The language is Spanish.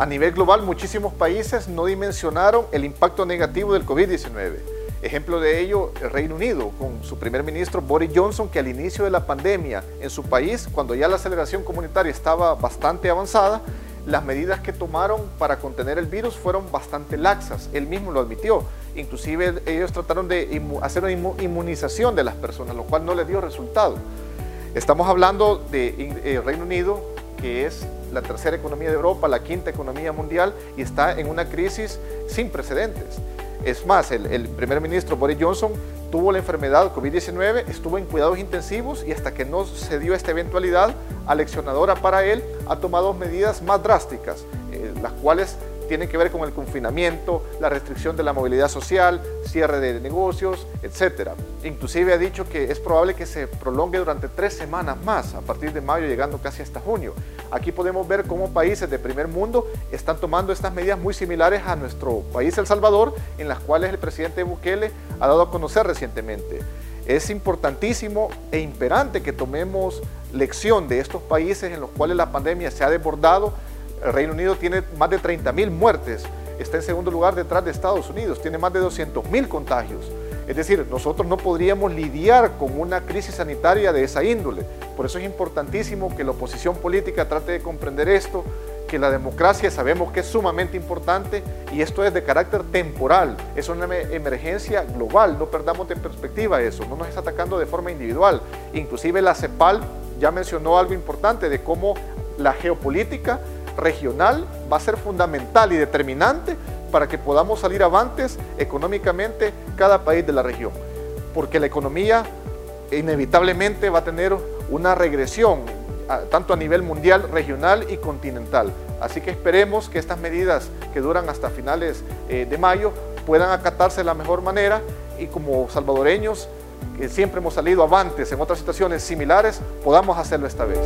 A nivel global, muchísimos países no dimensionaron el impacto negativo del COVID-19. Ejemplo de ello, el Reino Unido, con su primer ministro Boris Johnson, que al inicio de la pandemia en su país, cuando ya la aceleración comunitaria estaba bastante avanzada, las medidas que tomaron para contener el virus fueron bastante laxas. Él mismo lo admitió. Inclusive ellos trataron de hacer una inmunización de las personas, lo cual no le dio resultado. Estamos hablando de eh, Reino Unido, que es la tercera economía de Europa, la quinta economía mundial, y está en una crisis sin precedentes. Es más, el, primer ministro Boris Johnson tuvo la enfermedad COVID-19, estuvo en cuidados intensivos y hasta que no se dio esta eventualidad, aleccionadora para él, ha tomado medidas más drásticas, eh, las cuales tienen que ver con el confinamiento, la restricción de la movilidad social, cierre de negocios, etc. Inclusive ha dicho que es probable que se prolongue durante tres semanas más, a partir de mayo llegando casi hasta junio. Aquí podemos ver cómo países de primer mundo están tomando estas medidas muy similares a nuestro país El Salvador, en las cuales el presidente Bukele ha dado a conocer recientemente. Es importantísimo e imperante que tomemos lección de estos países en los cuales la pandemia se ha desbordado el Reino Unido tiene más de 30.000 muertes, está en segundo lugar detrás de Estados Unidos, tiene más de 200.000 contagios. Es decir, nosotros no podríamos lidiar con una crisis sanitaria de esa índole. Por eso es importantísimo que la oposición política trate de comprender esto, que la democracia sabemos que es sumamente importante y esto es de carácter temporal, es una emergencia global, no perdamos de perspectiva eso, no nos está atacando de forma individual. Inclusive la CEPAL ya mencionó algo importante de cómo la geopolítica regional va a ser fundamental y determinante para que podamos salir avantes económicamente cada país de la región. Porque la economía inevitablemente va a tener una regresión, tanto a nivel mundial, regional y continental. Así que esperemos que estas medidas que duran hasta finales eh, de mayo puedan acatarse de la mejor manera y como salvadoreños, que siempre hemos salido avantes en otras situaciones similares, podamos hacerlo esta vez.